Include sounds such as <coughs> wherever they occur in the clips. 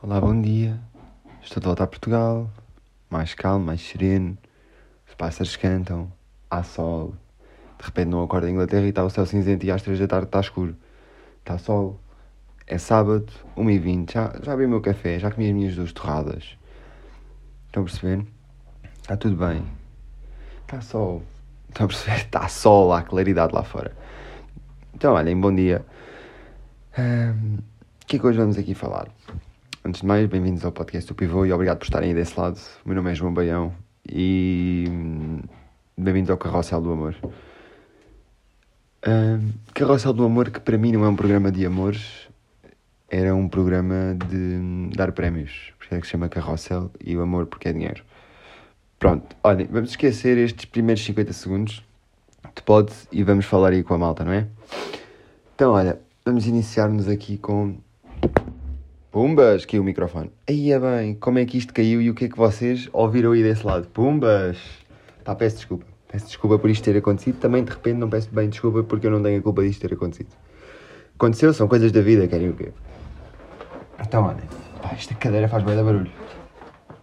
Olá, bom dia. Estou de volta a Portugal. Mais calmo, mais sereno. Os pássaros cantam. Há sol. De repente não acordo em Inglaterra e está o céu cinzento e às três da tarde está escuro. Está sol. É sábado, 1h20. Já, já bebi o meu café, já comi as minhas duas torradas. Estão a perceber? Está tudo bem. Está sol. Estão a perceber? Está sol, há claridade lá fora. Então, olhem, bom dia. O que é que hoje vamos aqui falar? Antes de mais, bem-vindos ao podcast do Pivô e obrigado por estarem aí desse lado. O meu nome é João Baião e hum, bem-vindos ao Carrossel do Amor. Hum, Carrossel do Amor, que para mim não é um programa de amores, era um programa de hum, dar prémios. Porque é que se chama Carrossel e o amor porque é dinheiro. Pronto, olhem, vamos esquecer estes primeiros 50 segundos de pod e vamos falar aí com a malta, não é? Então, olha, vamos iniciar-nos aqui com Pumbas, caiu o microfone. Aí é bem, como é que isto caiu e o que é que vocês ouviram aí desse lado? Pumbas! Pá, peço desculpa. Peço desculpa por isto ter acontecido. Também, de repente, não peço bem desculpa porque eu não tenho a culpa disto ter acontecido. Aconteceu, são coisas da vida, querem o quê? Então, olha, pá, esta cadeira faz bem da barulho.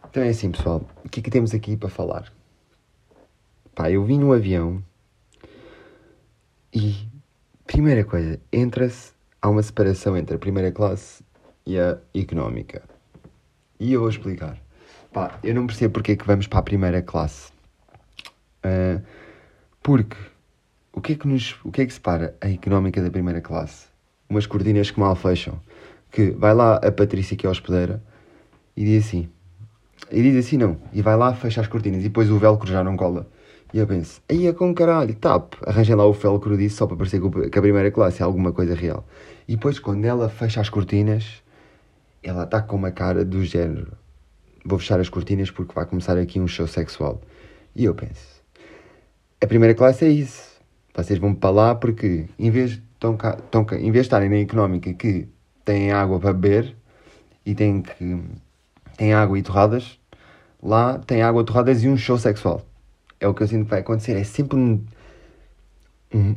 Então é assim, pessoal. O que é que temos aqui para falar? Pá, eu vim no avião e, primeira coisa, entra-se, há uma separação entre a primeira classe e a económica. E eu vou explicar. Pá, eu não percebo porque é que vamos para a primeira classe. Ah, porque o que, é que nos, o que é que separa a económica da primeira classe? Umas cortinas que mal fecham. Que vai lá a Patrícia, que é a hospedeira, e diz assim. E diz assim, não. E vai lá, fecha as cortinas. E depois o velcro já não cola. E eu penso, aí é com caralho, tap. Arranjem lá o velcro disso só para parecer que a primeira classe é alguma coisa real. E depois, quando ela fecha as cortinas, ela está com uma cara do género. Vou fechar as cortinas porque vai começar aqui um show sexual. E eu penso, a primeira classe é isso. Vocês vão para lá porque, em vez, de tão cá- tão cá- em vez de estarem na económica que têm água para beber e têm que têm água e torradas, lá tem água, torradas e um show sexual. É o que eu sinto que vai acontecer. É sempre um, um,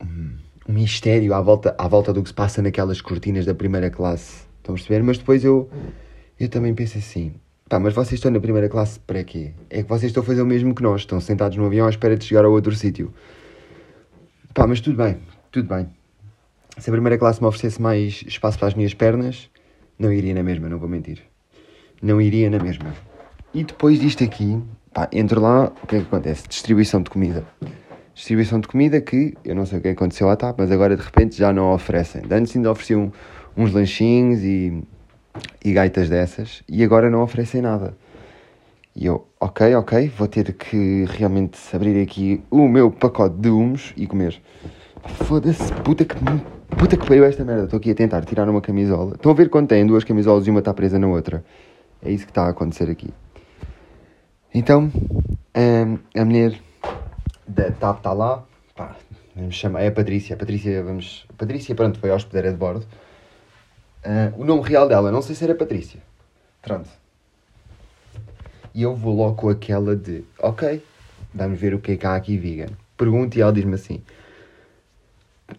um mistério à volta, à volta do que se passa naquelas cortinas da primeira classe. Estão a perceber? Mas depois eu, eu também penso assim: pá, mas vocês estão na primeira classe para quê? É que vocês estão a fazer o mesmo que nós, estão sentados no avião à espera de chegar a outro sítio. Pá, mas tudo bem, tudo bem. Se a primeira classe me oferecesse mais espaço para as minhas pernas, não iria na mesma, não vou mentir. Não iria na mesma. E depois disto aqui, pá, entro lá, o que é que acontece? Distribuição de comida. Distribuição de comida que, eu não sei o que aconteceu à TAP, mas agora de repente já não oferecem. De Antes ainda ofereciam uns lanchinhos e, e gaitas dessas, e agora não oferecem nada. E eu, ok, ok, vou ter que realmente abrir aqui o meu pacote de humos e comer. Foda-se, puta que, puta que pariu esta merda. Estou aqui a tentar tirar uma camisola. Estão a ver quando têm duas camisolas e uma está presa na outra? É isso que está a acontecer aqui. Então, hum, a mulher da TAP está lá. Pá, vamos chamar, é a Patrícia. A Patrícia, vamos. A Patrícia, pronto, foi a hospedeira de bordo. Ah, o nome real dela, não sei se era Patrícia. Pronto. E eu vou logo com aquela de, ok, vamos ver o que é que há aqui vegan. Pergunto e ela diz-me assim.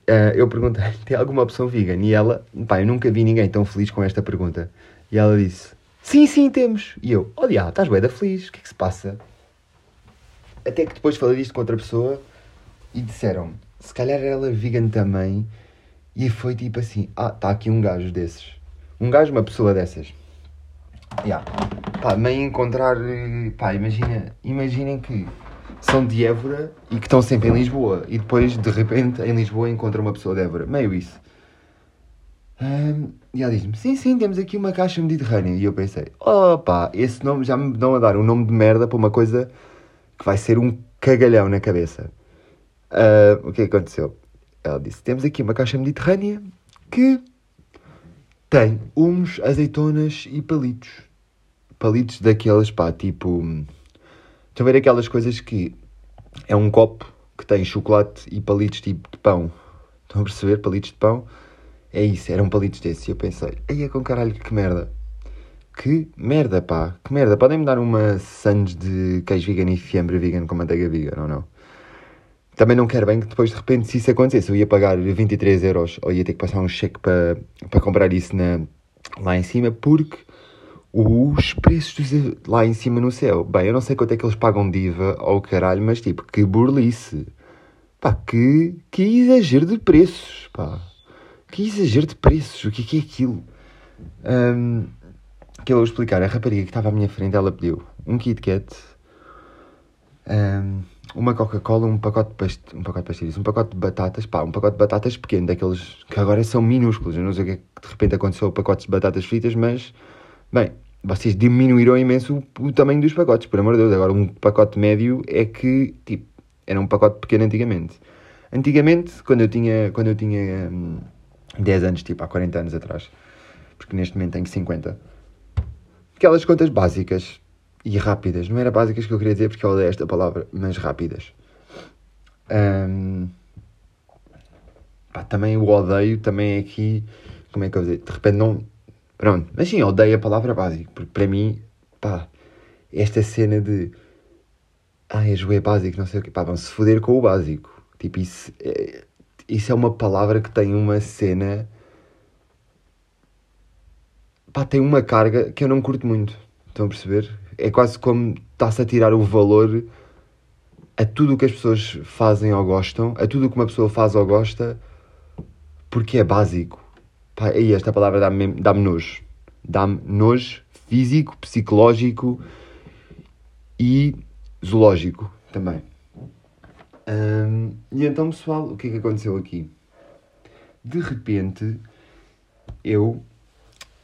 ah, eu perguntei, <laughs> tem alguma opção vegan? E ela, pá, eu nunca vi ninguém tão feliz com esta pergunta. E ela disse, sim, sim, temos. E eu, olha, estás bué da feliz, o que é que se passa? Até que depois falei disto com outra pessoa e disseram se calhar ela é vegan também. E foi tipo assim: ah, está aqui um gajo desses. Um gajo, uma pessoa dessas. Yeah. Pá, meio encontrar. eh, Pá, imagina, imaginem que são de Évora e que estão sempre em Lisboa. E depois, de repente, em Lisboa encontram uma pessoa de Évora. Meio isso. Ahm, e ela diz-me: Sim, sim, temos aqui uma caixa mediterrânea. E eu pensei: Opa, esse nome já me dão a dar um nome de merda para uma coisa que vai ser um cagalhão na cabeça. Ah, o que aconteceu? Ela disse: Temos aqui uma caixa mediterrânea que tem uns azeitonas e palitos. Palitos daqueles, pá, tipo. Estão a ver aquelas coisas que é um copo que tem chocolate e palitos tipo de pão. Estão a perceber? Palitos de pão. É isso, eram palitos desses. E eu pensei: Aí é com caralho, que merda. Que merda, pá. Que merda. Podem-me dar uma sandes de queijo vegan e fiambre vegan com manteiga vegan ou não? Também não quero bem que depois de repente, se isso acontecesse, eu ia pagar 23 euros ou ia ter que passar um cheque para, para comprar isso na, lá em cima porque os preços dos, lá em cima no céu. Bem, eu não sei quanto é que eles pagam diva ou caralho, mas tipo, que burlice. Pá, que, que exagero de preços, pá. Que exagero de preços, o que é que é aquilo? Um, que eu vou explicar. A rapariga que estava à minha frente, ela pediu um Kit Kat, um, uma Coca-Cola, um pacote de um pacote de pastilhas, um pacote de batatas, pá, um pacote de batatas pequeno, daqueles que agora são minúsculos. Eu não sei o que é de repente aconteceu pacotes de batatas fritas, mas, bem, vocês diminuíram imenso o, o, tamanho dos pacotes, por amor de Deus. Agora, um pacote médio é que, tipo, era um pacote pequeno antigamente. Antigamente, quando eu tinha, quando eu tinha hum, 10 anos, tipo, há 40 anos atrás, porque neste momento tenho 50, aquelas contas básicas e rápidas, não era básicas que eu queria dizer porque eu odeio esta palavra, mas rápidas. Hum, pá, também o odeio, também é aqui, como é que eu vou dizer, de repente não Pronto, mas sim, odeio a palavra básico, porque para mim, pá, esta cena de. Ah, és bué básico, não sei o quê, pá, vão se foder com o básico. Tipo, isso é, isso é uma palavra que tem uma cena. pá, tem uma carga que eu não curto muito. Estão a perceber? É quase como está-se a tirar o valor a tudo o que as pessoas fazem ou gostam, a tudo o que uma pessoa faz ou gosta, porque é básico. Pá, e esta palavra dá-me dá nojo. Dá-me nojo físico, psicológico e zoológico também. E então, pessoal, o que é que aconteceu aqui? De repente, eu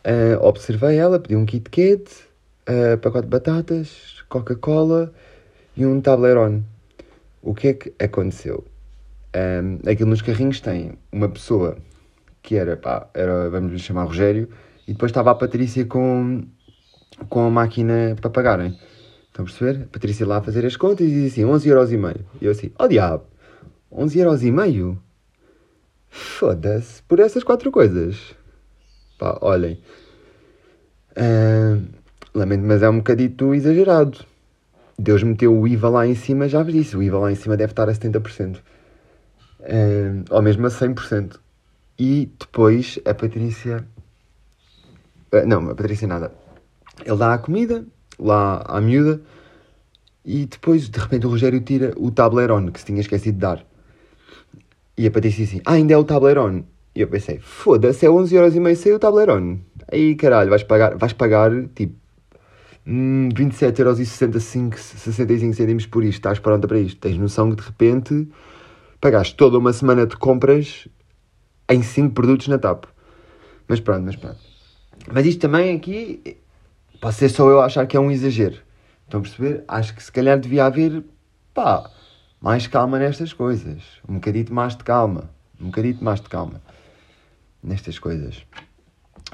uh, observei ela, pedi um Kit Kat, uh, pacote de batatas, Coca-Cola e um Tablerone. O que é que aconteceu? Um, aquilo nos carrinhos tem uma pessoa que era, pá, era, vamos lhe chamar Rogério, e depois estava a Patrícia com, com a máquina para pagarem. Estão a perceber? A Patrícia lá a fazer as contas e dizia assim, 11 euros e meio. Eu assim, oh diabo, 11 euros e meio? Foda-se, por essas quatro coisas. Pá, olhem. Uh, lamento, mas é um bocadito exagerado. Deus meteu o IVA lá em cima, já vos disse, o IVA lá em cima deve estar a 70%. Uh, ou mesmo a 100%. E depois a Patrícia. Uh, não, a Patrícia nada. Ele dá a comida lá à miúda e depois de repente o Rogério tira o tablerone que se tinha esquecido de dar. E a Patrícia assim: Ah, ainda é o tablerone. E eu pensei: Foda-se, é 11 euros e meio sem o tablerone. Aí caralho, vais pagar, vais pagar tipo hum, 27 euros e 65, 65 cêntimos por isto. Estás pronta para isto. Tens noção que de repente pagaste toda uma semana de compras em 5 produtos na TAP. Mas pronto, mas pronto. Mas isto também aqui, pode ser só eu achar que é um exagero. Estão a perceber? Acho que se calhar devia haver, pá, mais calma nestas coisas. Um bocadito mais de calma. Um bocadito mais de calma nestas coisas.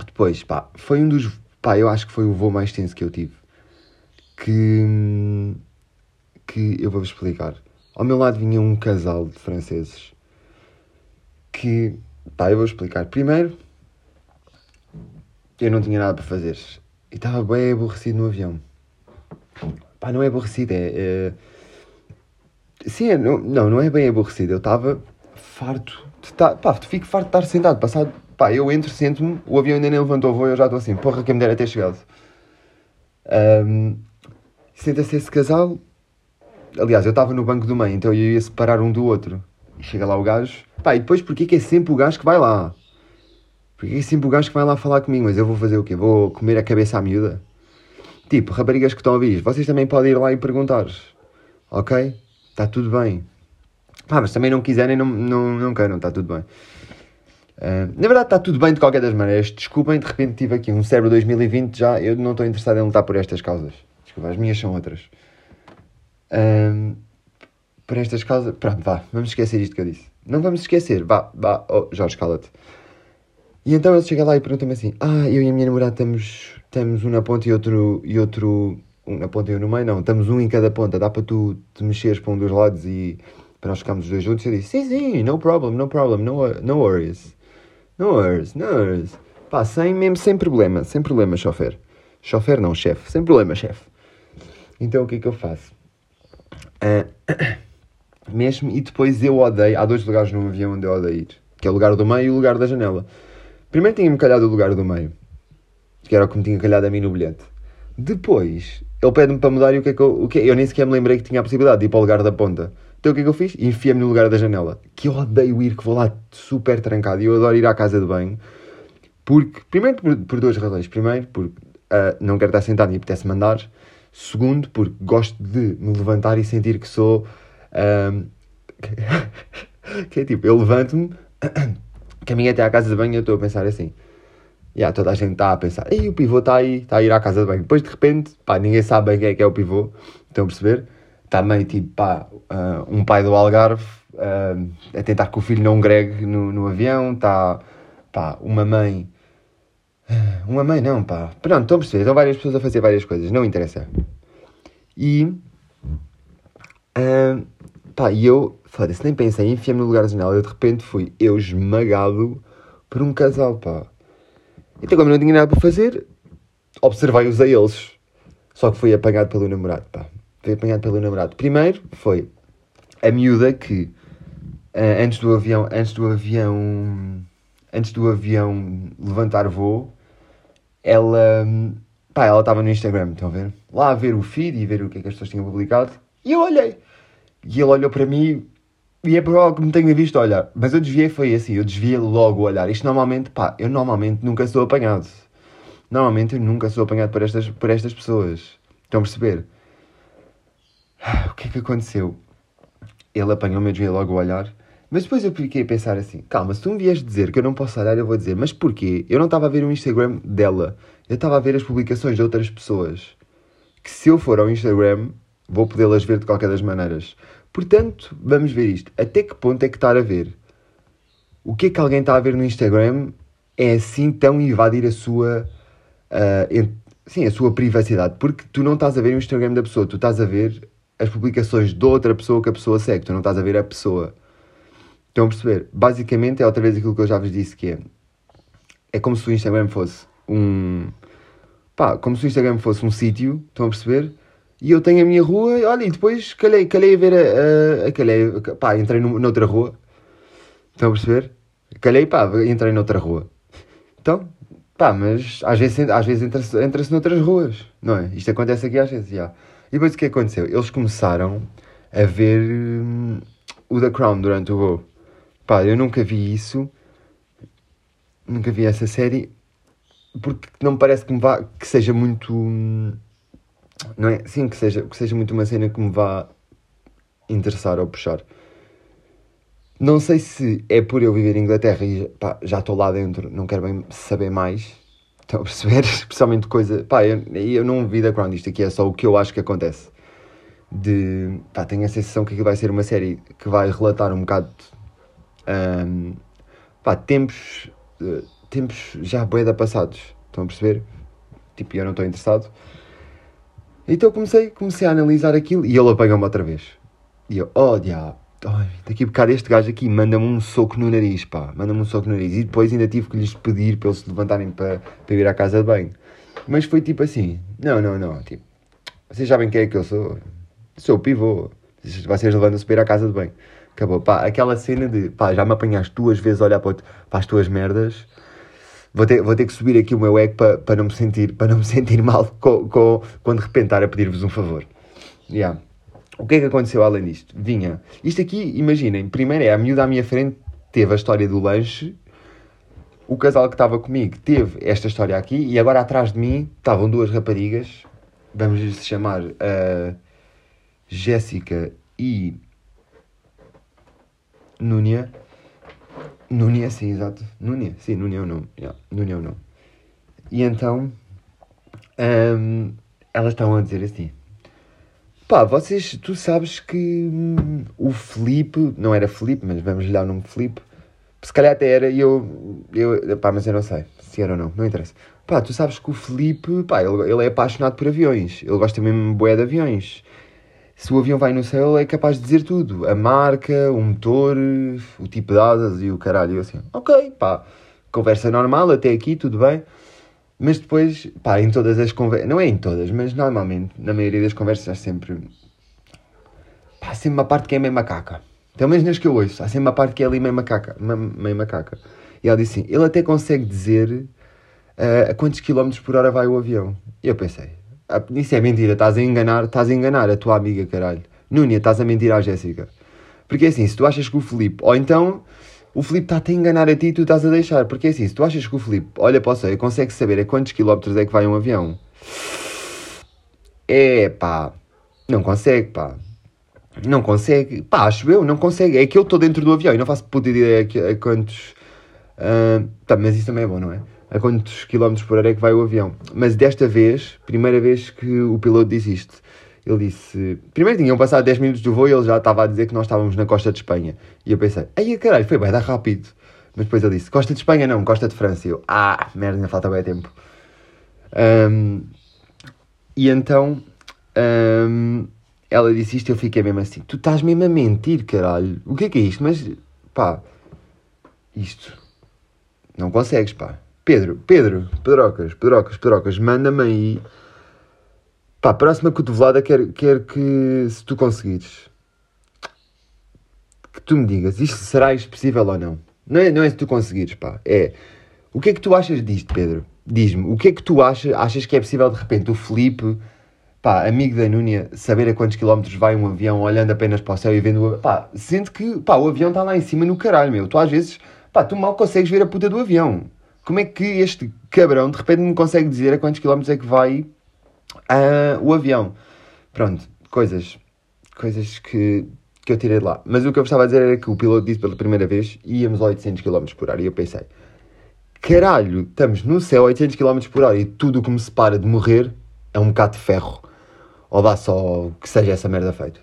Depois, pá, foi um dos, pá, eu acho que foi o voo mais tenso que eu tive. Que, que eu vou-vos explicar. Ao meu lado vinha um casal de franceses que Pá, eu vou explicar. Primeiro, eu não tinha nada para fazer. E estava bem aborrecido no avião. Pá, não é aborrecido, é. é... Sim, é, não, não, não é bem aborrecido. Eu estava farto. De estar, pá, fico farto de estar sentado. Passado, pá, eu entro, sento-me, o avião ainda nem levantou o voo eu já estou assim, porra, quem me dera ter chegado. Um, Senta-se esse casal. Aliás, eu estava no banco do meio, então eu ia separar um do outro. E chega lá o gajo. Pá, e depois porquê que é sempre o gajo que vai lá? Porquê que é sempre o gajo que vai lá falar comigo? Mas eu vou fazer o quê? Vou comer a cabeça à miúda? Tipo, raparigas que estão a ouvir, vocês também podem ir lá e perguntar. Ok? Está tudo bem. Pá, mas também não quiserem, não, não, não queiram, está tudo bem. Uh, na verdade está tudo bem de qualquer das maneiras. Desculpem, de repente tive aqui um cérebro 2020 já. Eu não estou interessado em lutar por estas causas. Desculpa, as minhas são outras. Uh, por estas causas. Pronto, vá, vamos esquecer isto que eu disse. Não vamos esquecer, vá, vá, oh, Jorge, cala-te. E então ele chega lá e pergunta-me assim: Ah, eu e a minha namorada estamos, estamos um na ponta e outro, e outro. Um na ponta e eu no meio, não, estamos um em cada ponta, dá para tu te mexeres para um dos lados e para nós ficarmos os dois juntos. Eu disse: Sim, sim, no problem, no problem, no, no worries. No worries, no worries. Pá, sem, mesmo sem problema, sem problema, chofer. Chofer não, chefe, sem problema, chefe. Então o que é que eu faço? Uh, <coughs> mesmo, e depois eu odeio, há dois lugares no avião onde eu odeio ir, que é o lugar do meio e o lugar da janela. Primeiro tinha-me calhado o lugar do meio, que era o que me tinha calhado a mim no bilhete. Depois, ele pede-me para mudar e o que é que eu, o que é? eu nem sequer me lembrei que tinha a possibilidade de ir para o lugar da ponta. Então o que é que eu fiz? Enfiei-me no lugar da janela. Que eu odeio ir, que vou lá super trancado. E eu adoro ir à casa de banho. Porque, primeiro por, por duas razões. Primeiro, porque uh, não quero estar sentado e apetece mandar. Segundo, porque gosto de me levantar e sentir que sou. Um, <laughs> que é tipo, eu levanto-me, <coughs> caminho até à casa de banho e eu estou a pensar assim. Yeah, toda a gente está a pensar, e o pivô está aí, está a ir à casa de banho. Depois de repente, pá, ninguém sabe bem quem é que é o pivô, estão a perceber? Meio tipo, pá, uh, um pai do Algarve uh, a tentar que o filho não gregue no, no avião, está, pá, uma mãe. Uh, uma mãe não, pá. Pronto, estão a perceber? Estão várias pessoas a fazer várias coisas, não interessa. E. Uh, pá, e eu, foda-se, nem pensei, enfiei-me no lugar da janela. Eu de repente fui eu esmagado por um casal, pá. Então, como não tinha nada para fazer, observei-os a eles. Só que fui apanhado pelo namorado, pá. Fui apanhado pelo namorado. Primeiro foi a miúda que, uh, antes do avião, antes do avião, antes do avião levantar voo, ela, pá, ela estava no Instagram, estão a ver? Lá a ver o feed e ver o que é que as pessoas tinham publicado. E eu olhei. E ele olhou para mim e é provável que me tenha visto olhar. Mas eu desviei, foi assim, eu desviei logo o olhar. Isto normalmente, pá, eu normalmente nunca sou apanhado. Normalmente eu nunca sou apanhado por estas, por estas pessoas. Estão a perceber? O que é que aconteceu? Ele apanhou-me, eu desviei logo o olhar. Mas depois eu fiquei a pensar assim: calma, se tu me vies dizer que eu não posso olhar, eu vou dizer, mas porquê? Eu não estava a ver o Instagram dela, eu estava a ver as publicações de outras pessoas. Que se eu for ao Instagram, vou podê-las ver de qualquer das maneiras. Portanto, vamos ver isto. Até que ponto é que estar a ver? O que é que alguém está a ver no Instagram é assim tão invadir a sua, uh, sim, a sua privacidade? Porque tu não estás a ver o Instagram da pessoa, tu estás a ver as publicações de outra pessoa que a pessoa segue, tu não estás a ver a pessoa. Estão a perceber? Basicamente é outra vez aquilo que eu já vos disse que é. É como se o Instagram fosse um. Pá, como se o Instagram fosse um sítio, estão a perceber? E eu tenho a minha rua, olha, e depois calhei, calhei a ver a, a, a calhei, pá, entrei no, noutra rua. Estão a perceber? Calhei, pá, entrei noutra rua. Então, pá, mas às vezes, às vezes entra-se entra noutras ruas, não é? Isto acontece aqui às vezes, já. E depois o que aconteceu? Eles começaram a ver hum, o The Crown durante o voo. Pá, eu nunca vi isso, nunca vi essa série, porque não me parece que, me vá, que seja muito. Hum, não é? Sim, que seja, que seja muito uma cena que me vá interessar ou puxar. Não sei se é por eu viver em Inglaterra e pá, já estou lá dentro, não quero bem saber mais. Estão a perceber? <laughs> Especialmente coisa. Pá, eu, eu não vi da Crown, isto aqui é só o que eu acho que acontece. De. Pá, tenho a sensação que vai ser uma série que vai relatar um bocado. Um, pá, tempos. Uh, tempos já boeda passados. Estão a perceber? Tipo, eu não estou interessado. Então comecei, comecei a analisar aquilo e ele apanhou-me outra vez. E eu, oh diabo, ai, daqui a este gajo aqui manda-me um soco no nariz, pá, manda-me um soco no nariz. E depois ainda tive que lhes pedir para eles se levantarem para, para ir à casa de banho. Mas foi tipo assim, não, não, não, tipo, vocês sabem quem é que eu sou? Sou o pivô, vocês levantam-se para ir à casa de banho. Acabou, pá, aquela cena de, pá, já me apanhaste duas vezes a olhar para, para as tuas merdas vou ter, vou ter que subir aqui o meu ego para, para, não, me sentir, para não me sentir mal com, com, quando de repente estar a pedir-vos um favor. Yeah. O que é que aconteceu além disto? Vinha. Isto aqui, imaginem, primeiro é a miúda à minha frente teve a história do lanche, o casal que estava comigo teve esta história aqui e agora atrás de mim estavam duas raparigas, vamos lhes chamar uh, Jéssica e Núnia Núnia, sim, exato. Núnia, sim, Núnia é o nome. Yeah, Núnia é o nome. E então, um, elas estavam a dizer assim: pá, vocês, tu sabes que hum, o Felipe, não era Felipe, mas vamos lhe dar o nome Felipe, se calhar até era, e eu, eu, pá, mas eu não sei se era ou não, não interessa. Pá, tu sabes que o Felipe, pá, ele, ele é apaixonado por aviões, ele gosta mesmo bué de aviões se o avião vai no céu, é capaz de dizer tudo. A marca, o motor, o tipo de asas e o caralho. Assim, ok, pá, conversa normal, até aqui, tudo bem. Mas depois, pá, em todas as conversas, não é em todas, mas normalmente, na maioria das conversas, há sempre. Pá, há sempre uma parte que é meio macaca. Pelo menos nas que eu ouço, há sempre uma parte que é ali meio macaca. Meio macaca. E ela disse assim: ele até consegue dizer uh, a quantos quilómetros por hora vai o avião. E eu pensei, isso é mentira, estás a enganar, estás a enganar a tua amiga, caralho. Núnia, estás a mentir à Jéssica. Porque assim, se tu achas que o Filipe, ou então o Filipe está-te a enganar a ti e tu estás a deixar. Porque assim, se tu achas que o Filipe olha para o consegue saber a quantos quilómetros é que vai um avião, é pá, não consegue, pá. Não consegue, pá, acho eu, não consegue. É que eu estou dentro do avião e não faço puta ideia a quantos. Uh, tá, mas isso também é bom, não é? A quantos quilómetros por hora é que vai o avião. Mas desta vez, primeira vez que o piloto disse isto, ele disse. Primeiro tinham passado 10 minutos do voo e ele já estava a dizer que nós estávamos na costa de Espanha. E eu pensei, ai caralho, foi bem, dá rápido. Mas depois ele disse, costa de Espanha não, costa de França. E eu, ah, merda, ainda falta bem tempo. Um, e então. Um, ela disse isto eu fiquei mesmo assim: Tu estás mesmo a mentir, caralho. O que é que é isto? Mas, pá, isto. Não consegues, pá. Pedro, Pedro, Pedrocas, Pedrocas, Pedrocas, manda-me aí. Pá, próxima cotovelada quer, quer que, se tu conseguires, que tu me digas, isto será possível ou não? Não é, não é se tu conseguires, pá. É, o que é que tu achas disto, Pedro? Diz-me, o que é que tu achas? Achas que é possível, de repente, o Felipe pá, amigo da Núnia, saber a quantos quilómetros vai um avião olhando apenas para o céu e vendo, pá, sente que, pá, o avião está lá em cima no caralho, meu. Tu às vezes, pá, tu mal consegues ver a puta do avião. Como é que este cabrão de repente me consegue dizer a quantos quilómetros é que vai uh, o avião? Pronto, coisas, coisas que, que eu tirei de lá. Mas o que eu estava a dizer era que o piloto disse pela primeira vez íamos a 800 km por hora. E eu pensei, caralho, estamos no céu a 800 km por hora e tudo o que me separa de morrer é um bocado de ferro ou dá só que seja essa merda feito.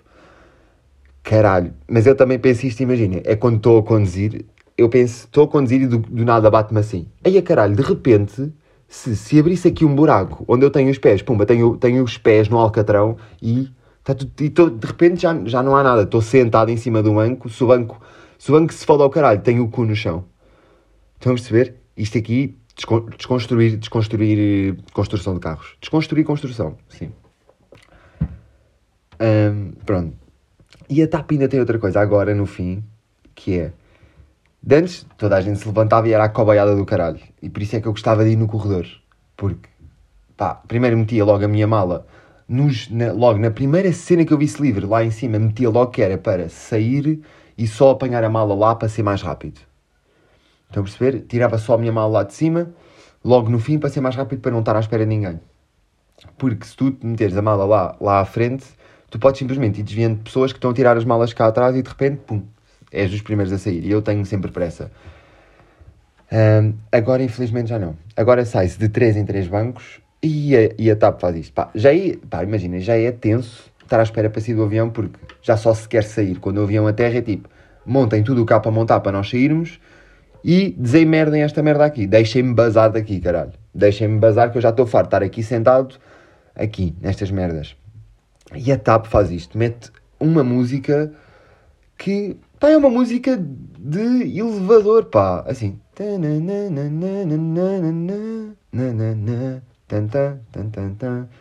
Caralho, mas eu também penso isto, imagina, é quando estou a conduzir, eu penso, estou a conduzir e do, do nada bate-me assim. Aí a caralho, de repente, se, se abrisse aqui um buraco onde eu tenho os pés, pumba, tenho, tenho os pés no alcatrão e, tá tudo, e tô, de repente já, já não há nada. Estou sentado em cima do banco, se o banco, se o banco se foda ao caralho, tenho o cu no chão. Estão a perceber? Isto aqui, desconstruir, desconstruir construção de carros. Desconstruir construção, sim. Um, pronto. E a TAP ainda tem outra coisa agora no fim, que é. De antes toda a gente se levantava e era a cobaiada do caralho. E por isso é que eu gostava de ir no corredor. Porque, pá, primeiro metia logo a minha mala. Nos, na, logo na primeira cena que eu visse livre, lá em cima, metia logo que era para sair e só apanhar a mala lá para ser mais rápido. Estão a perceber? Tirava só a minha mala lá de cima, logo no fim, para ser mais rápido, para não estar à espera de ninguém. Porque se tu meteres a mala lá, lá à frente, tu podes simplesmente ir desviando de pessoas que estão a tirar as malas cá atrás e de repente, pum, és dos primeiros a sair. E eu tenho sempre pressa. Um, agora, infelizmente, já não. Agora sai-se de 3 em 3 bancos e a, e a TAP faz isto. Pá, já é, pá, imagina, já é tenso estar à espera para sair do avião porque já só se quer sair. Quando o avião aterra é tipo, montem tudo o cá para montar para nós sairmos e desemerdem esta merda aqui. Deixem-me bazar daqui, caralho. Deixem-me bazar que eu já estou farto de estar aqui sentado, aqui, nestas merdas. E a TAP faz isto, mete uma música que pá, é uma música de elevador, pá, assim.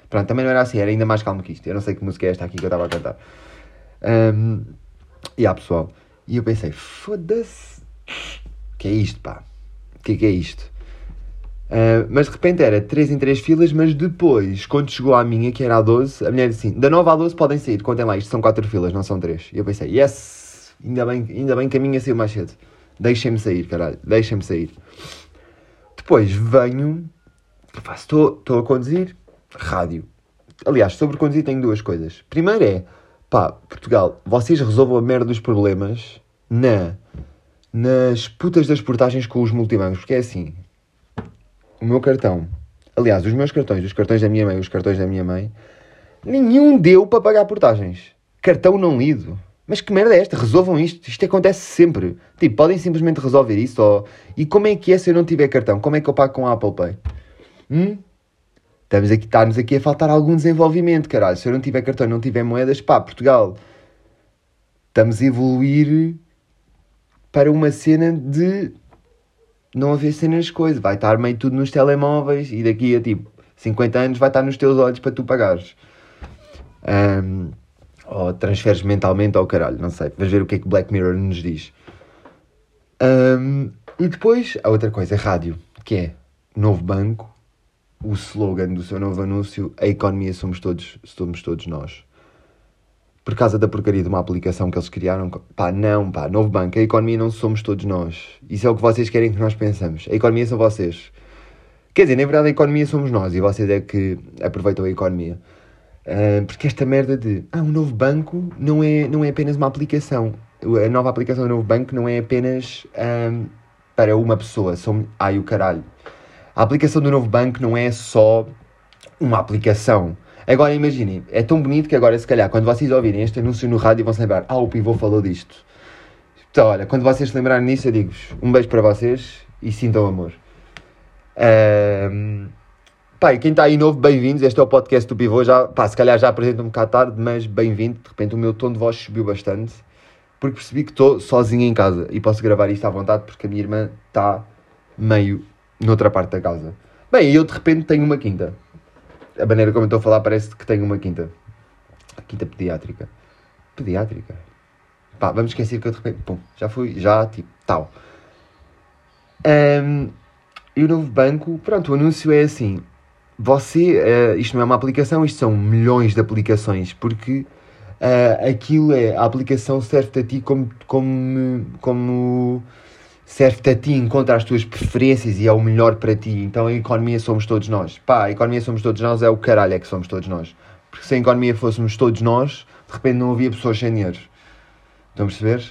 Pronto, também não era assim, era ainda mais calmo que isto. Eu não sei que música é esta aqui que eu estava a cantar. Um, e há pessoal. E eu pensei, foda-se. que é isto, pá? O que é que é isto? Uh, mas de repente era 3 em 3 filas, mas depois, quando chegou à minha, que era a 12, a mulher disse assim: da 9 à 12 podem sair, contem lá, isto são 4 filas, não são 3. E eu pensei: yes, ainda bem, ainda bem que a minha saiu mais cedo. Deixem-me sair, caralho, deixem-me sair. Depois venho, estou a conduzir, rádio. Aliás, sobre conduzir tenho duas coisas. Primeiro é, pá, Portugal, vocês resolvam a merda dos problemas na, nas putas das portagens com os multibancos, porque é assim, o meu cartão, aliás, os meus cartões, os cartões da minha mãe, os cartões da minha mãe, nenhum deu para pagar portagens. Cartão não lido. Mas que merda é esta? Resolvam isto. Isto acontece sempre. Tipo, podem simplesmente resolver isso. Ou... E como é que é se eu não tiver cartão? Como é que eu pago com a Apple Pay? Hum? Estamos aqui, está-nos aqui a faltar algum desenvolvimento, caralho. Se eu não tiver cartão e não tiver moedas, pá, Portugal. Estamos a evoluir para uma cena de não haver cenas coisas. Vai estar meio tudo nos telemóveis e daqui a tipo 50 anos vai estar nos teus olhos para tu pagares. Um, ou transferes mentalmente ao caralho, não sei. Vais ver o que é que Black Mirror nos diz. Um, e depois, a outra coisa, rádio, que é novo banco, o slogan do seu novo anúncio, a economia somos todos, somos todos nós. Por causa da porcaria de uma aplicação que eles criaram, pá, não, pá, novo banco, a economia não somos todos nós. Isso é o que vocês querem que nós pensamos. A economia são vocês. Quer dizer, na verdade a economia somos nós e vocês é que aproveitam a economia. Uh, porque esta merda de, ah, um novo banco não é, não é apenas uma aplicação. A nova aplicação do novo banco não é apenas um, para uma pessoa. São, ai, o caralho. A aplicação do novo banco não é só uma aplicação. Agora imaginem, é tão bonito que agora, se calhar, quando vocês ouvirem este anúncio no rádio, vão se lembrar: Ah, o pivô falou disto. Então, olha, quando vocês se lembrarem nisso, eu digo-vos um beijo para vocês e sintam amor. Um, pá, quem está aí novo, bem-vindos. Este é o podcast do Pivô. Já, pá, se calhar já apresento um bocado tarde, mas bem-vindo. De repente o meu tom de voz subiu bastante porque percebi que estou sozinho em casa e posso gravar isto à vontade porque a minha irmã está meio noutra parte da casa. Bem, eu de repente tenho uma quinta. A maneira como eu estou a falar parece que tenho uma quinta. Quinta pediátrica. Pediátrica? Pá, vamos esquecer que eu de repente, pum, já fui, já, tipo, tal. Um, e o novo banco, pronto, o anúncio é assim. Você, uh, isto não é uma aplicação, isto são milhões de aplicações, porque uh, aquilo é, a aplicação serve-te a ti como, como, como serve-te a ti, encontra as tuas preferências e é o melhor para ti. Então a economia somos todos nós. Pá, a economia somos todos nós é o caralho é que somos todos nós. Porque se a economia fôssemos todos nós, de repente não havia pessoas sem dinheiro. Estão a perceber?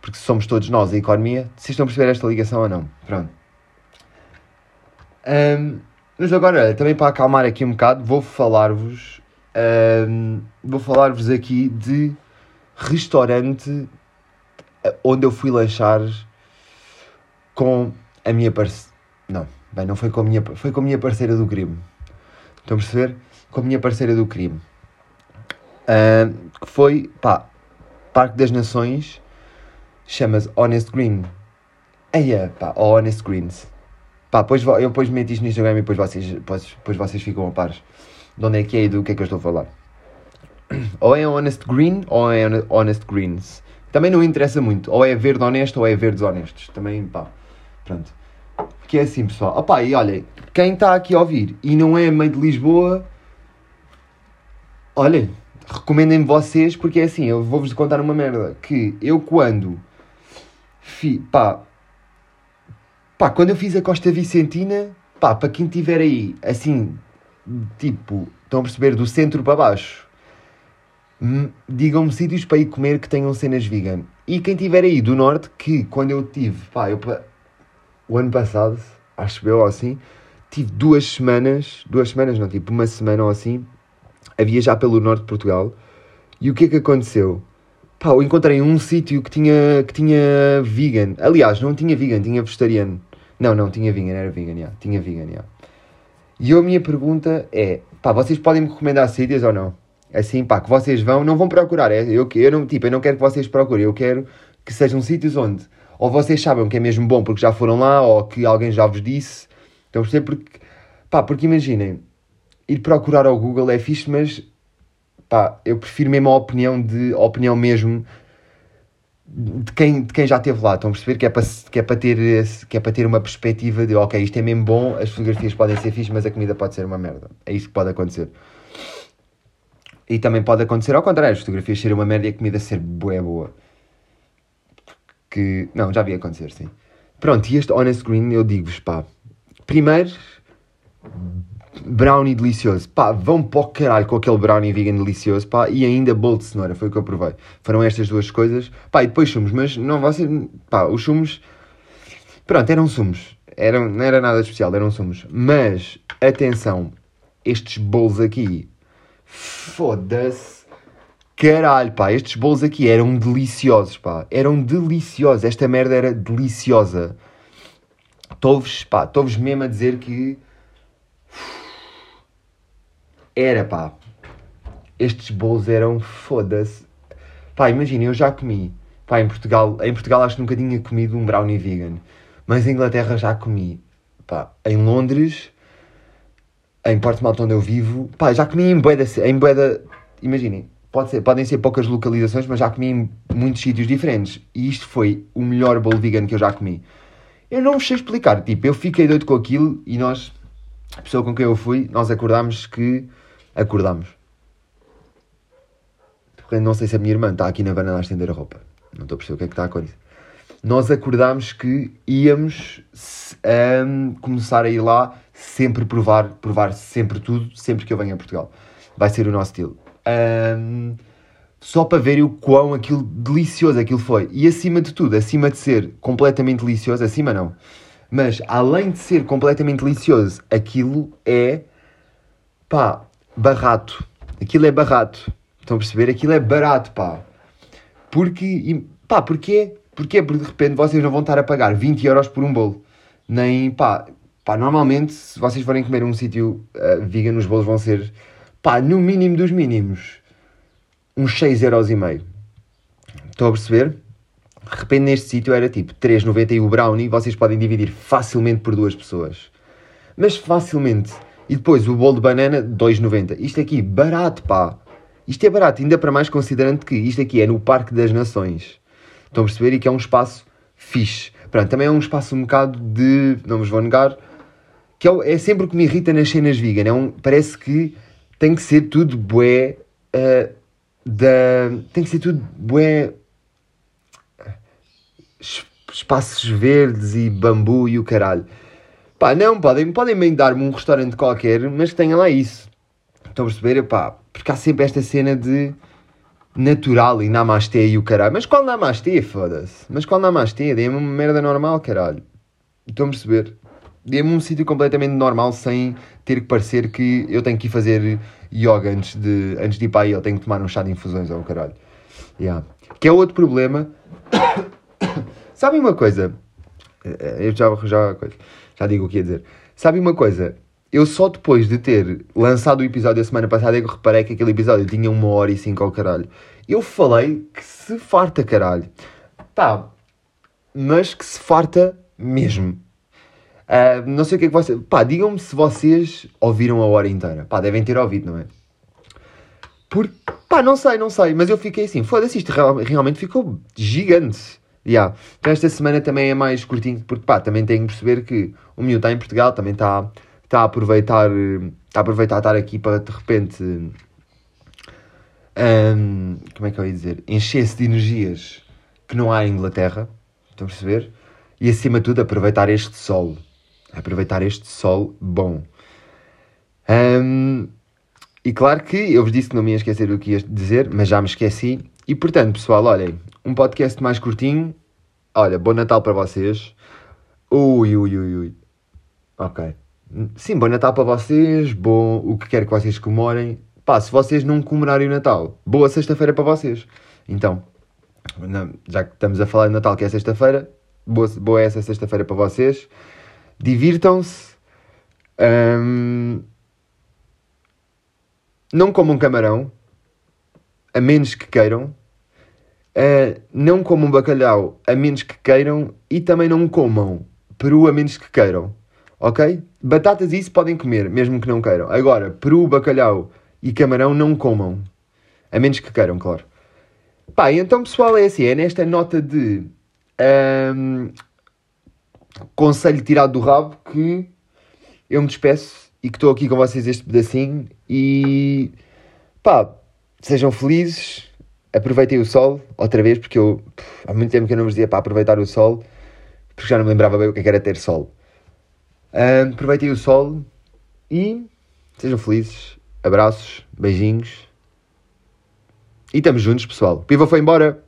Porque somos todos nós a economia. Vocês estão a perceber esta ligação ou não? Pronto. Um, mas agora, também para acalmar aqui um bocado, vou falar-vos um, vou falar-vos aqui de restaurante onde eu fui lanchar com a minha parceira. Não, bem, não foi com a minha, foi com a minha parceira do crime. Estão a perceber? Com a minha parceira do crime. Uh, que foi, pá, Parque das Nações, chama-se Honest Green. Eia, pá, Honest Greens. Pá, eu depois meto isto no Instagram e depois vocês, depois, depois vocês ficam a pares de onde é que é e do que é que eu estou a falar. <clears throat> Ou é Honest Green ou é Honest Greens. Também não interessa muito. Ou é verde honesto ou é verdes honestos. Também, pá, pronto. Que é assim, pessoal. Opá, e olhem, quem está aqui a ouvir e não é meio de Lisboa, olhem, recomendem-me vocês, porque é assim, eu vou-vos contar uma merda. Que eu quando, fi, pá, pá, quando eu fiz a Costa Vicentina, pá, para quem estiver aí, assim, tipo, estão a perceber, do centro para baixo, digam-me sítios para ir comer que tenham cenas vegan. E quem tiver aí do norte, que quando eu tive, pá, eu, o ano passado, acho eu assim, tive duas semanas, duas semanas não, tipo uma semana ou assim, a viajar pelo norte de Portugal. E o que é que aconteceu? Pá, eu encontrei um sítio que tinha, que tinha vegan. Aliás, não tinha vegan, tinha vegetariano. Não, não, tinha vegan, era vegan, yeah. tinha vegan, yeah. E a minha pergunta é, pá, vocês podem me recomendar sítios ou não? Assim, pá, que vocês vão, não vão procurar, é, eu, eu, não, tipo, eu não quero que vocês procurem, eu quero que sejam sítios onde ou vocês sabem que é mesmo bom porque já foram lá, ou que alguém já vos disse. Então, por porque, pá, porque imaginem, ir procurar ao Google é fixe, mas, pá, eu prefiro mesmo a opinião de, a opinião mesmo de quem, de quem já esteve lá, estão a perceber? Que é, para, que, é para ter, que é para ter uma perspectiva de ok, isto é mesmo bom, as fotografias podem ser fixas, mas a comida pode ser uma merda. É isso que pode acontecer. E também pode acontecer ao contrário, as fotografias serem uma merda e a comida ser boa boa. Que. Não, já vi acontecer, sim. Pronto, e este Honest Green eu digo-vos, pá. Primeiro, brownie delicioso. Pá, vão para o caralho com aquele brownie vegan delicioso, pá, e ainda bolo de cenoura, foi o que eu provei. Foram estas duas coisas. Pá, e depois sumos, mas não vocês, pá, os sumos, pronto, eram sumos. Eram, não era nada especial, eram sumos. Mas, atenção, estes bolos aqui, foda-se. Caralho, pá, estes bolos aqui eram deliciosos, pá. Eram deliciosos. Esta merda era deliciosa. Estou-vos, pá, estou-vos mesmo a dizer que era, pá. Estes bolos eram foda-se. Pá, imagina, eu já comi. Pá, em Portugal, em Portugal acho que nunca tinha comido um brownie vegan. Mas em Inglaterra já comi. Pá, em Londres, em Portsmouth onde eu vivo, pá, já comi em Boeda, em Boeda, imaginem, pode ser, podem ser poucas localizações, mas já comi em muitos sítios diferentes. E isto foi o melhor bolo vegan que eu já comi. Eu não vos sei explicar. Tipo, eu fiquei doido com aquilo e nós, a pessoa com quem eu fui, nós acordámos que. Acordámos. Não sei se a minha irmã está aqui na varanda a estender a roupa. Não estou a perceber o que é que está a acontecer. Nós acordámos que íamos um, começar a ir lá sempre provar, provar sempre tudo, sempre que eu venho a Portugal. Vai ser o nosso estilo. Um, só para verem o quão aquilo delicioso aquilo foi. E acima de tudo, acima de ser completamente delicioso, acima não, mas além de ser completamente delicioso, aquilo é pá, barato. Aquilo é barato. Estão a perceber? Aquilo é barato, pá. Porque, pá, porquê? Porquê? Porque de repente vocês não vão estar a pagar 20 euros por um bolo. Nem, pá, pá normalmente, se vocês forem comer um sítio uh, vegan, os bolos vão ser, pá, no mínimo dos mínimos uns 6,5€. Estão a perceber? De repente neste sítio era tipo 3,90 e o brownie vocês podem dividir facilmente por duas pessoas. Mas facilmente. E depois o bolo de banana 2,90. Isto aqui, barato pá. Isto é barato, ainda para mais considerando que isto aqui é no Parque das Nações. Estão a perceber? E que é um espaço fixe. Pronto, também é um espaço um bocado de. Não vos vou negar. Que é, é sempre o que me irrita nas cenas vegan. É um, parece que tem que ser tudo bué. Uh, da. Tem que ser tudo bué. Espaços verdes e bambu e o caralho. Pá, não, podem, podem bem dar-me um restaurante qualquer, mas que tenha lá isso. Estão a perceber? Pá, porque há sempre esta cena de natural e namastê e o caralho. Mas qual namastê, foda-se? Mas qual namastê? Dê-me uma merda normal, caralho. Estão a perceber? Dê-me um sítio completamente normal sem ter que parecer que eu tenho que ir fazer yoga antes de, antes de ir para aí. Eu tenho que tomar um chá de infusões ou oh, caralho. Yeah. Que é outro problema. <coughs> Sabem uma coisa? Eu já, já, já digo o que ia dizer. Sabem uma coisa? Eu só depois de ter lançado o episódio da semana passada é que reparei que aquele episódio tinha uma hora e cinco ao caralho. Eu falei que se farta caralho. Pá, mas que se farta mesmo. Uh, não sei o que é que vocês. Pá, digam-me se vocês ouviram a hora inteira. Pá, devem ter ouvido, não é? Porque, pá, não sei, não sei. Mas eu fiquei assim, foda-se, isto realmente ficou gigante. Yeah. Então esta semana também é mais curtinho, porque, pá, também tenho que perceber que o meu está em Portugal, também está tá a aproveitar. Está a aproveitar estar aqui para de repente. Um, como é que eu ia dizer? Encher-se de energias que não há em Inglaterra. Estão a perceber? E acima de tudo, aproveitar este sol aproveitar este sol bom. Um, e claro que eu vos disse que não me ia esquecer do que ia dizer, mas já me esqueci. E portanto, pessoal, olhem, um podcast mais curtinho. Olha, bom Natal para vocês. Ui, ui, ui, ui. Ok. Sim, bom Natal para vocês, bom o que quer que vocês comemorem. Pá, se vocês não comemorarem o Natal, boa sexta-feira para vocês. Então, já que estamos a falar de Natal, que é sexta-feira, boa, boa essa sexta-feira para vocês divirtam-se, um, não comam camarão, a menos que queiram, uh, não comam bacalhau, a menos que queiram, e também não comam peru, a menos que queiram. Ok? Batatas isso podem comer, mesmo que não queiram. Agora, peru, bacalhau e camarão não comam. A menos que queiram, claro. Pá, então pessoal, é assim, é nesta nota de um, conselho tirado do rabo que eu me despeço e que estou aqui com vocês este pedacinho e pá, sejam felizes, aproveitem o sol outra vez, porque eu há muito tempo que eu não vos dizia para aproveitar o sol, porque já não me lembrava bem o que é era ter sol. Aproveitem o sol e sejam felizes. Abraços, beijinhos. E estamos juntos, pessoal. Piva foi embora.